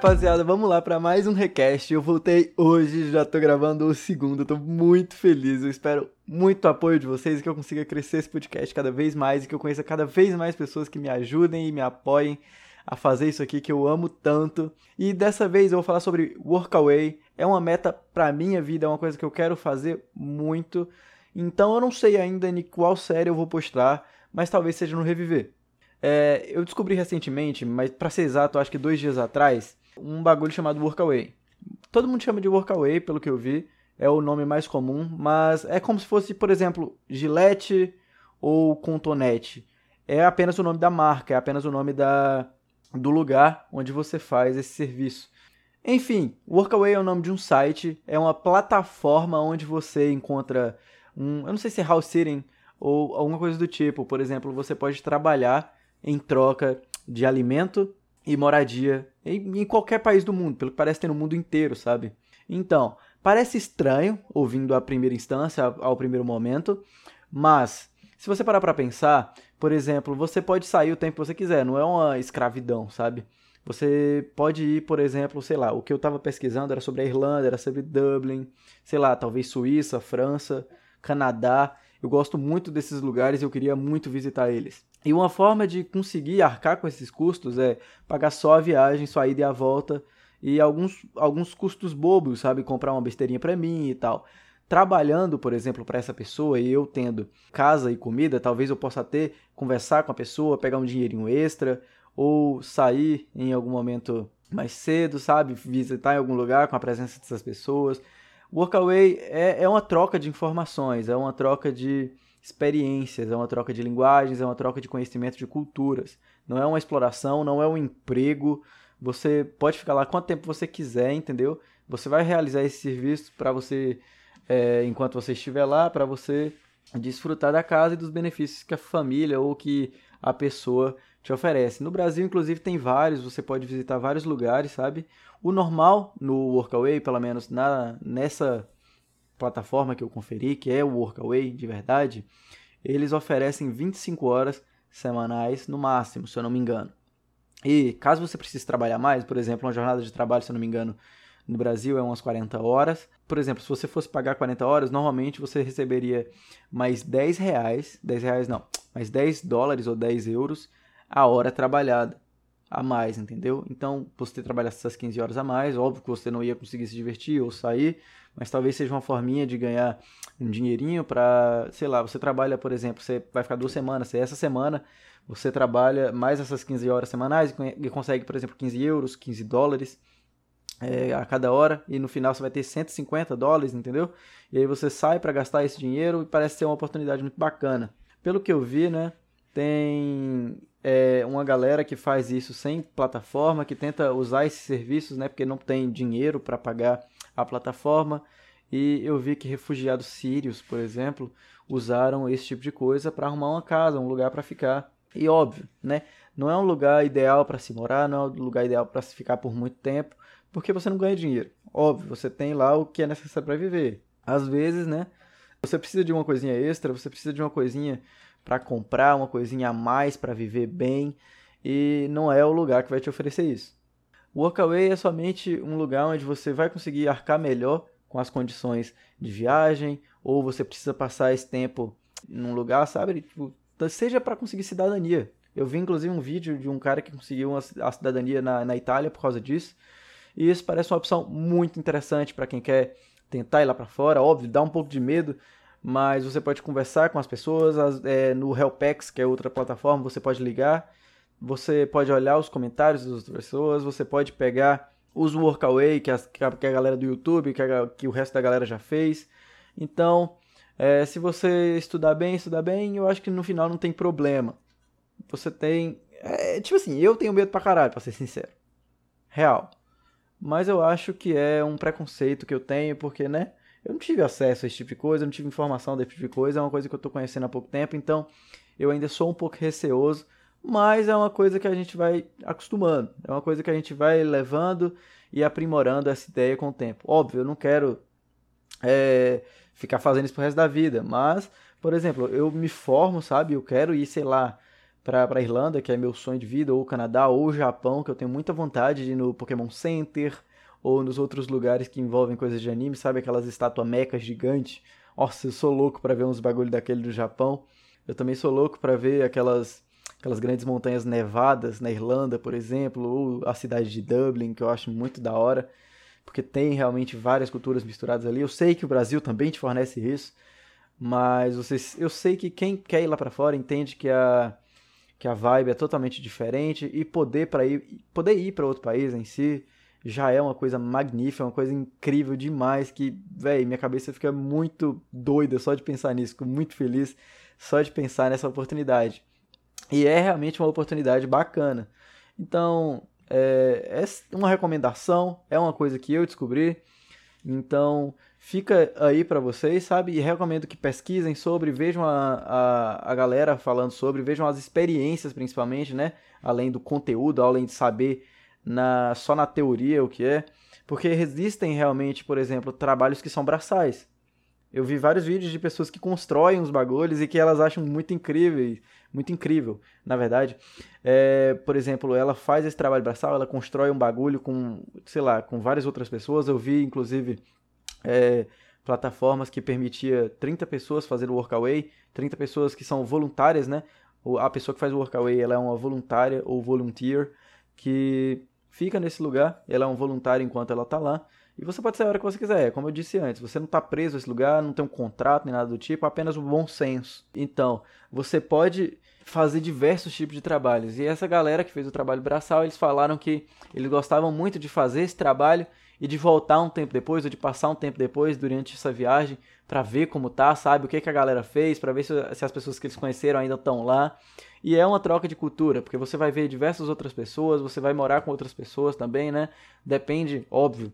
rapaziada, vamos lá para mais um recast. Eu voltei hoje, já tô gravando o segundo, tô muito feliz. Eu espero muito apoio de vocês que eu consiga crescer esse podcast cada vez mais e que eu conheça cada vez mais pessoas que me ajudem e me apoiem a fazer isso aqui que eu amo tanto. E dessa vez eu vou falar sobre Workaway. É uma meta para minha vida, é uma coisa que eu quero fazer muito. Então eu não sei ainda em qual série eu vou postar, mas talvez seja no Reviver. É, eu descobri recentemente, mas para ser exato, acho que dois dias atrás, um bagulho chamado Workaway. Todo mundo chama de Workaway, pelo que eu vi, é o nome mais comum, mas é como se fosse, por exemplo, Gillette ou Contonete. É apenas o nome da marca, é apenas o nome da, do lugar onde você faz esse serviço. Enfim, Workaway é o nome de um site, é uma plataforma onde você encontra um, eu não sei se é house sitting ou alguma coisa do tipo. Por exemplo, você pode trabalhar em troca de alimento e moradia em, em qualquer país do mundo, pelo que parece ter no mundo inteiro, sabe? Então, parece estranho, ouvindo à primeira instância, ao, ao primeiro momento, mas se você parar para pensar, por exemplo, você pode sair o tempo que você quiser, não é uma escravidão, sabe? Você pode ir, por exemplo, sei lá, o que eu estava pesquisando era sobre a Irlanda, era sobre Dublin, sei lá, talvez Suíça, França, Canadá. Eu gosto muito desses lugares e eu queria muito visitar eles. E uma forma de conseguir arcar com esses custos é pagar só a viagem, só a ida e a volta e alguns, alguns custos bobos, sabe? Comprar uma besteirinha para mim e tal. Trabalhando, por exemplo, para essa pessoa e eu tendo casa e comida, talvez eu possa ter, conversar com a pessoa, pegar um dinheirinho extra ou sair em algum momento mais cedo, sabe? Visitar em algum lugar com a presença dessas pessoas. Workaway é, é uma troca de informações, é uma troca de experiências, é uma troca de linguagens, é uma troca de conhecimento de culturas. Não é uma exploração, não é um emprego. Você pode ficar lá quanto tempo você quiser, entendeu? Você vai realizar esse serviço para você, é, enquanto você estiver lá, para você desfrutar da casa e dos benefícios que a família ou que a pessoa te oferece. No Brasil, inclusive, tem vários, você pode visitar vários lugares, sabe? O normal no Workaway, pelo menos na, nessa plataforma que eu conferi, que é o Workaway de verdade, eles oferecem 25 horas semanais no máximo, se eu não me engano. E caso você precise trabalhar mais, por exemplo, uma jornada de trabalho, se eu não me engano, no Brasil é umas 40 horas. Por exemplo, se você fosse pagar 40 horas, normalmente você receberia mais 10 reais, 10 reais não, mais 10 dólares ou 10 euros a hora trabalhada a mais, entendeu? Então, você trabalhasse essas 15 horas a mais, óbvio que você não ia conseguir se divertir ou sair, mas talvez seja uma forminha de ganhar um dinheirinho para, sei lá, você trabalha, por exemplo, você vai ficar duas semanas, se essa semana você trabalha mais essas 15 horas semanais e consegue, por exemplo, 15 euros, 15 dólares é, a cada hora, e no final você vai ter 150 dólares, entendeu? E aí você sai para gastar esse dinheiro e parece ser uma oportunidade muito bacana. Pelo que eu vi, né, tem é, uma galera que faz isso sem plataforma, que tenta usar esses serviços, né, porque não tem dinheiro para pagar a plataforma. E eu vi que refugiados sírios, por exemplo, usaram esse tipo de coisa para arrumar uma casa, um lugar para ficar. E óbvio, né? Não é um lugar ideal para se morar, não é um lugar ideal para se ficar por muito tempo, porque você não ganha dinheiro. Óbvio, você tem lá o que é necessário para viver. Às vezes, né? Você precisa de uma coisinha extra, você precisa de uma coisinha para comprar uma coisinha a mais para viver bem e não é o lugar que vai te oferecer isso. O Workaway é somente um lugar onde você vai conseguir arcar melhor com as condições de viagem ou você precisa passar esse tempo num lugar, sabe? Tipo, seja para conseguir cidadania. Eu vi inclusive um vídeo de um cara que conseguiu a cidadania na, na Itália por causa disso. E isso parece uma opção muito interessante para quem quer tentar ir lá para fora. Óbvio, dá um pouco de medo, mas você pode conversar com as pessoas as, é, no Helpex, que é outra plataforma, você pode ligar, você pode olhar os comentários das outras pessoas, você pode pegar os workaway que, que, a, que a galera do YouTube, que, a, que o resto da galera já fez. Então, é, se você estudar bem, estudar bem, eu acho que no final não tem problema. Você tem. É, tipo assim, eu tenho medo pra caralho, pra ser sincero. Real. Mas eu acho que é um preconceito que eu tenho, porque, né? Eu não tive acesso a esse tipo de coisa, eu não tive informação desse tipo de coisa, é uma coisa que eu estou conhecendo há pouco tempo, então eu ainda sou um pouco receoso, mas é uma coisa que a gente vai acostumando, é uma coisa que a gente vai levando e aprimorando essa ideia com o tempo. Óbvio, eu não quero é, ficar fazendo isso pro resto da vida, mas, por exemplo, eu me formo, sabe? Eu quero ir, sei lá, para a Irlanda, que é meu sonho de vida, ou o Canadá, ou o Japão, que eu tenho muita vontade de ir no Pokémon Center, ou nos outros lugares que envolvem coisas de anime, sabe? Aquelas estátuas mecas gigantes. Nossa, eu sou louco para ver uns bagulho daquele do Japão. Eu também sou louco para ver aquelas aquelas grandes montanhas nevadas na Irlanda, por exemplo, ou a cidade de Dublin, que eu acho muito da hora, porque tem realmente várias culturas misturadas ali. Eu sei que o Brasil também te fornece isso, mas vocês, eu sei que quem quer ir lá para fora entende que a que a vibe é totalmente diferente e poder para ir poder ir para outro país em si já é uma coisa magnífica, uma coisa incrível demais que, velho, minha cabeça fica muito doida só de pensar nisso, fico muito feliz só de pensar nessa oportunidade. E é realmente uma oportunidade bacana. Então, é, é uma recomendação, é uma coisa que eu descobri. Então, fica aí para vocês, sabe? E recomendo que pesquisem sobre, vejam a, a, a galera falando sobre, vejam as experiências principalmente, né? Além do conteúdo, além de saber na, só na teoria o que é. Porque existem realmente, por exemplo, trabalhos que são braçais. Eu vi vários vídeos de pessoas que constroem os bagulhos e que elas acham muito incríveis, muito incrível, na verdade. É, por exemplo, ela faz esse trabalho braçal, ela constrói um bagulho com, sei lá, com várias outras pessoas. Eu vi, inclusive, é, plataformas que permitia 30 pessoas fazer o workaway, 30 pessoas que são voluntárias, né? A pessoa que faz o workaway, ela é uma voluntária ou volunteer que fica nesse lugar, ela é um voluntário enquanto ela está lá. E você pode ser a hora que você quiser. Como eu disse antes, você não está preso a esse lugar, não tem um contrato nem nada do tipo, apenas o um bom senso. Então, você pode fazer diversos tipos de trabalhos. E essa galera que fez o trabalho braçal, eles falaram que eles gostavam muito de fazer esse trabalho e de voltar um tempo depois, ou de passar um tempo depois durante essa viagem, para ver como tá, sabe? O que, que a galera fez, para ver se, se as pessoas que eles conheceram ainda estão lá. E é uma troca de cultura, porque você vai ver diversas outras pessoas, você vai morar com outras pessoas também, né? Depende, óbvio,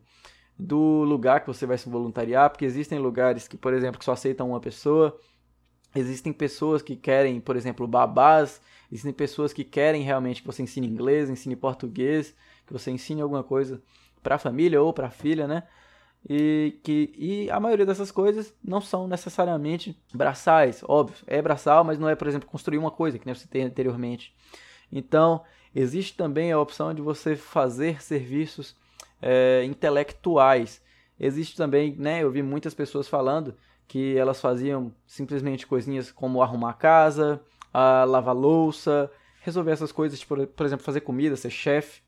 do lugar que você vai se voluntariar, porque existem lugares que, por exemplo, que só aceitam uma pessoa. Existem pessoas que querem, por exemplo, babás. Existem pessoas que querem realmente que você ensine inglês, ensine português, que você ensine alguma coisa para a família ou para a filha, né? E, que, e a maioria dessas coisas não são necessariamente braçais, óbvio, é braçal, mas não é, por exemplo, construir uma coisa, que nem você tem anteriormente. Então, existe também a opção de você fazer serviços é, intelectuais. Existe também, né, eu vi muitas pessoas falando que elas faziam simplesmente coisinhas como arrumar a casa, a lavar louça, resolver essas coisas, tipo, por exemplo, fazer comida, ser chefe.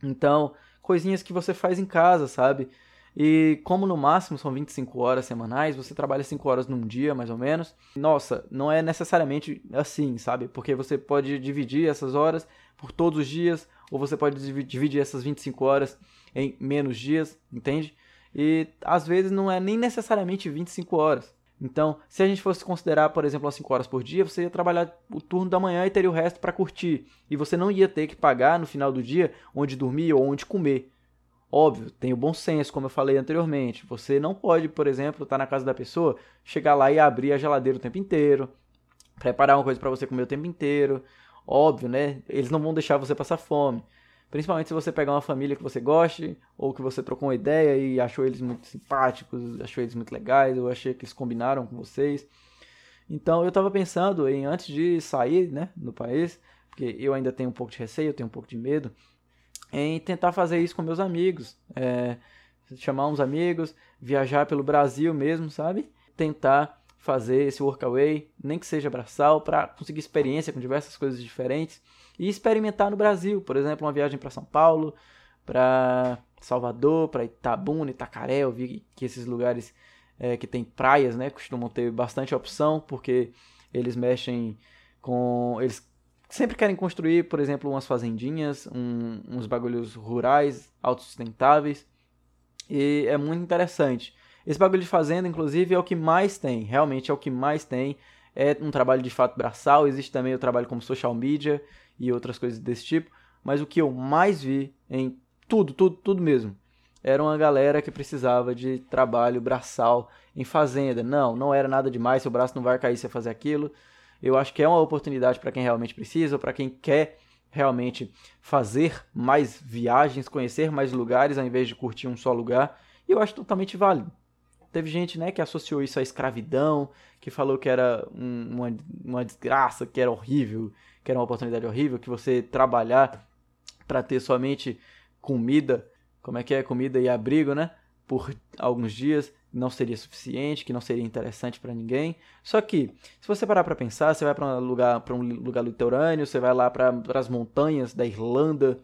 Então, coisinhas que você faz em casa, sabe? E como no máximo são 25 horas semanais, você trabalha 5 horas num dia, mais ou menos. Nossa, não é necessariamente assim, sabe? Porque você pode dividir essas horas por todos os dias, ou você pode dividir essas 25 horas em menos dias, entende? E às vezes não é nem necessariamente 25 horas. Então, se a gente fosse considerar, por exemplo, as 5 horas por dia, você ia trabalhar o turno da manhã e teria o resto para curtir. E você não ia ter que pagar no final do dia onde dormir ou onde comer. Óbvio, tem o bom senso, como eu falei anteriormente. Você não pode, por exemplo, estar tá na casa da pessoa, chegar lá e abrir a geladeira o tempo inteiro, preparar uma coisa para você comer o tempo inteiro. Óbvio, né? Eles não vão deixar você passar fome. Principalmente se você pegar uma família que você goste, ou que você trocou uma ideia e achou eles muito simpáticos, achou eles muito legais, ou achei que eles combinaram com vocês. Então eu estava pensando em, antes de sair né, do país, porque eu ainda tenho um pouco de receio, eu tenho um pouco de medo, em tentar fazer isso com meus amigos. É, chamar uns amigos, viajar pelo Brasil mesmo, sabe? Tentar fazer esse workaway, nem que seja braçal, para conseguir experiência com diversas coisas diferentes e experimentar no Brasil. Por exemplo, uma viagem para São Paulo, para Salvador, para Itabuna, Itacaré. Eu vi que esses lugares é, que tem praias, né, costumam ter bastante opção, porque eles mexem com. Eles sempre querem construir, por exemplo, umas fazendinhas, um, uns bagulhos rurais, autossustentáveis. E é muito interessante. Esse bagulho de fazenda, inclusive, é o que mais tem. Realmente é o que mais tem. É um trabalho de fato braçal. Existe também o trabalho como social media e outras coisas desse tipo. Mas o que eu mais vi em tudo, tudo, tudo mesmo, era uma galera que precisava de trabalho braçal em fazenda. Não, não era nada demais, seu braço não vai cair se você fazer aquilo. Eu acho que é uma oportunidade para quem realmente precisa, para quem quer realmente fazer mais viagens, conhecer mais lugares ao invés de curtir um só lugar. E eu acho totalmente válido. Teve gente, né, que associou isso à escravidão, que falou que era um, uma, uma desgraça, que era horrível, que era uma oportunidade horrível, que você trabalhar para ter somente comida, como é que é, comida e abrigo, né, por alguns dias não seria suficiente, que não seria interessante para ninguém. Só que, se você parar para pensar, você vai para um lugar, para um lugar litorâneo, você vai lá para as montanhas da Irlanda.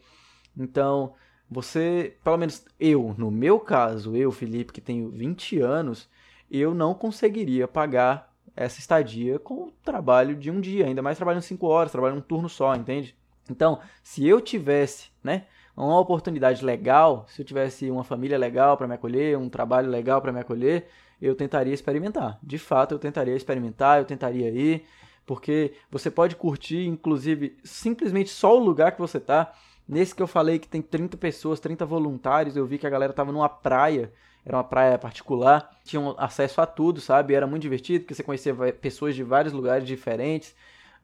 Então, você, pelo menos eu, no meu caso, eu, Felipe, que tenho 20 anos, eu não conseguiria pagar essa estadia com o trabalho de um dia, ainda mais trabalhando 5 horas, trabalhando um turno só, entende? Então, se eu tivesse, né, uma oportunidade legal, se eu tivesse uma família legal para me acolher, um trabalho legal para me acolher, eu tentaria experimentar. De fato, eu tentaria experimentar, eu tentaria ir, porque você pode curtir, inclusive, simplesmente só o lugar que você está. Nesse que eu falei que tem 30 pessoas, 30 voluntários, eu vi que a galera tava numa praia, era uma praia particular, tinham acesso a tudo, sabe? Era muito divertido, porque você conhecia pessoas de vários lugares diferentes,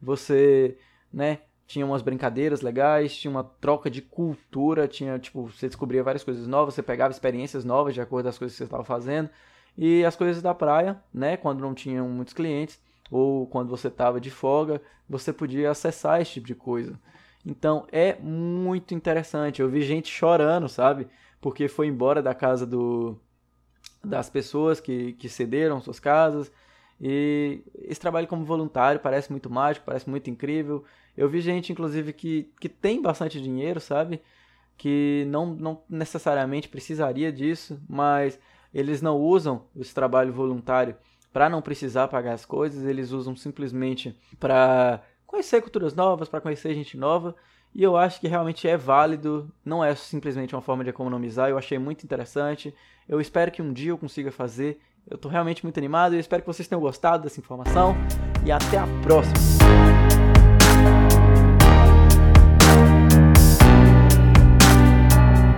você, né, tinha umas brincadeiras legais, tinha uma troca de cultura, tinha, tipo, você descobria várias coisas novas, você pegava experiências novas de acordo com as coisas que você estava fazendo. E as coisas da praia, né, quando não tinham muitos clientes, ou quando você estava de folga, você podia acessar esse tipo de coisa. Então é muito interessante. Eu vi gente chorando, sabe? Porque foi embora da casa do, das pessoas que, que cederam suas casas. E esse trabalho como voluntário parece muito mágico, parece muito incrível. Eu vi gente, inclusive, que, que tem bastante dinheiro, sabe? Que não, não necessariamente precisaria disso, mas eles não usam esse trabalho voluntário para não precisar pagar as coisas, eles usam simplesmente para conhecer culturas novas, para conhecer gente nova. E eu acho que realmente é válido, não é simplesmente uma forma de economizar. Eu achei muito interessante. Eu espero que um dia eu consiga fazer. Eu estou realmente muito animado e espero que vocês tenham gostado dessa informação. E até a próxima!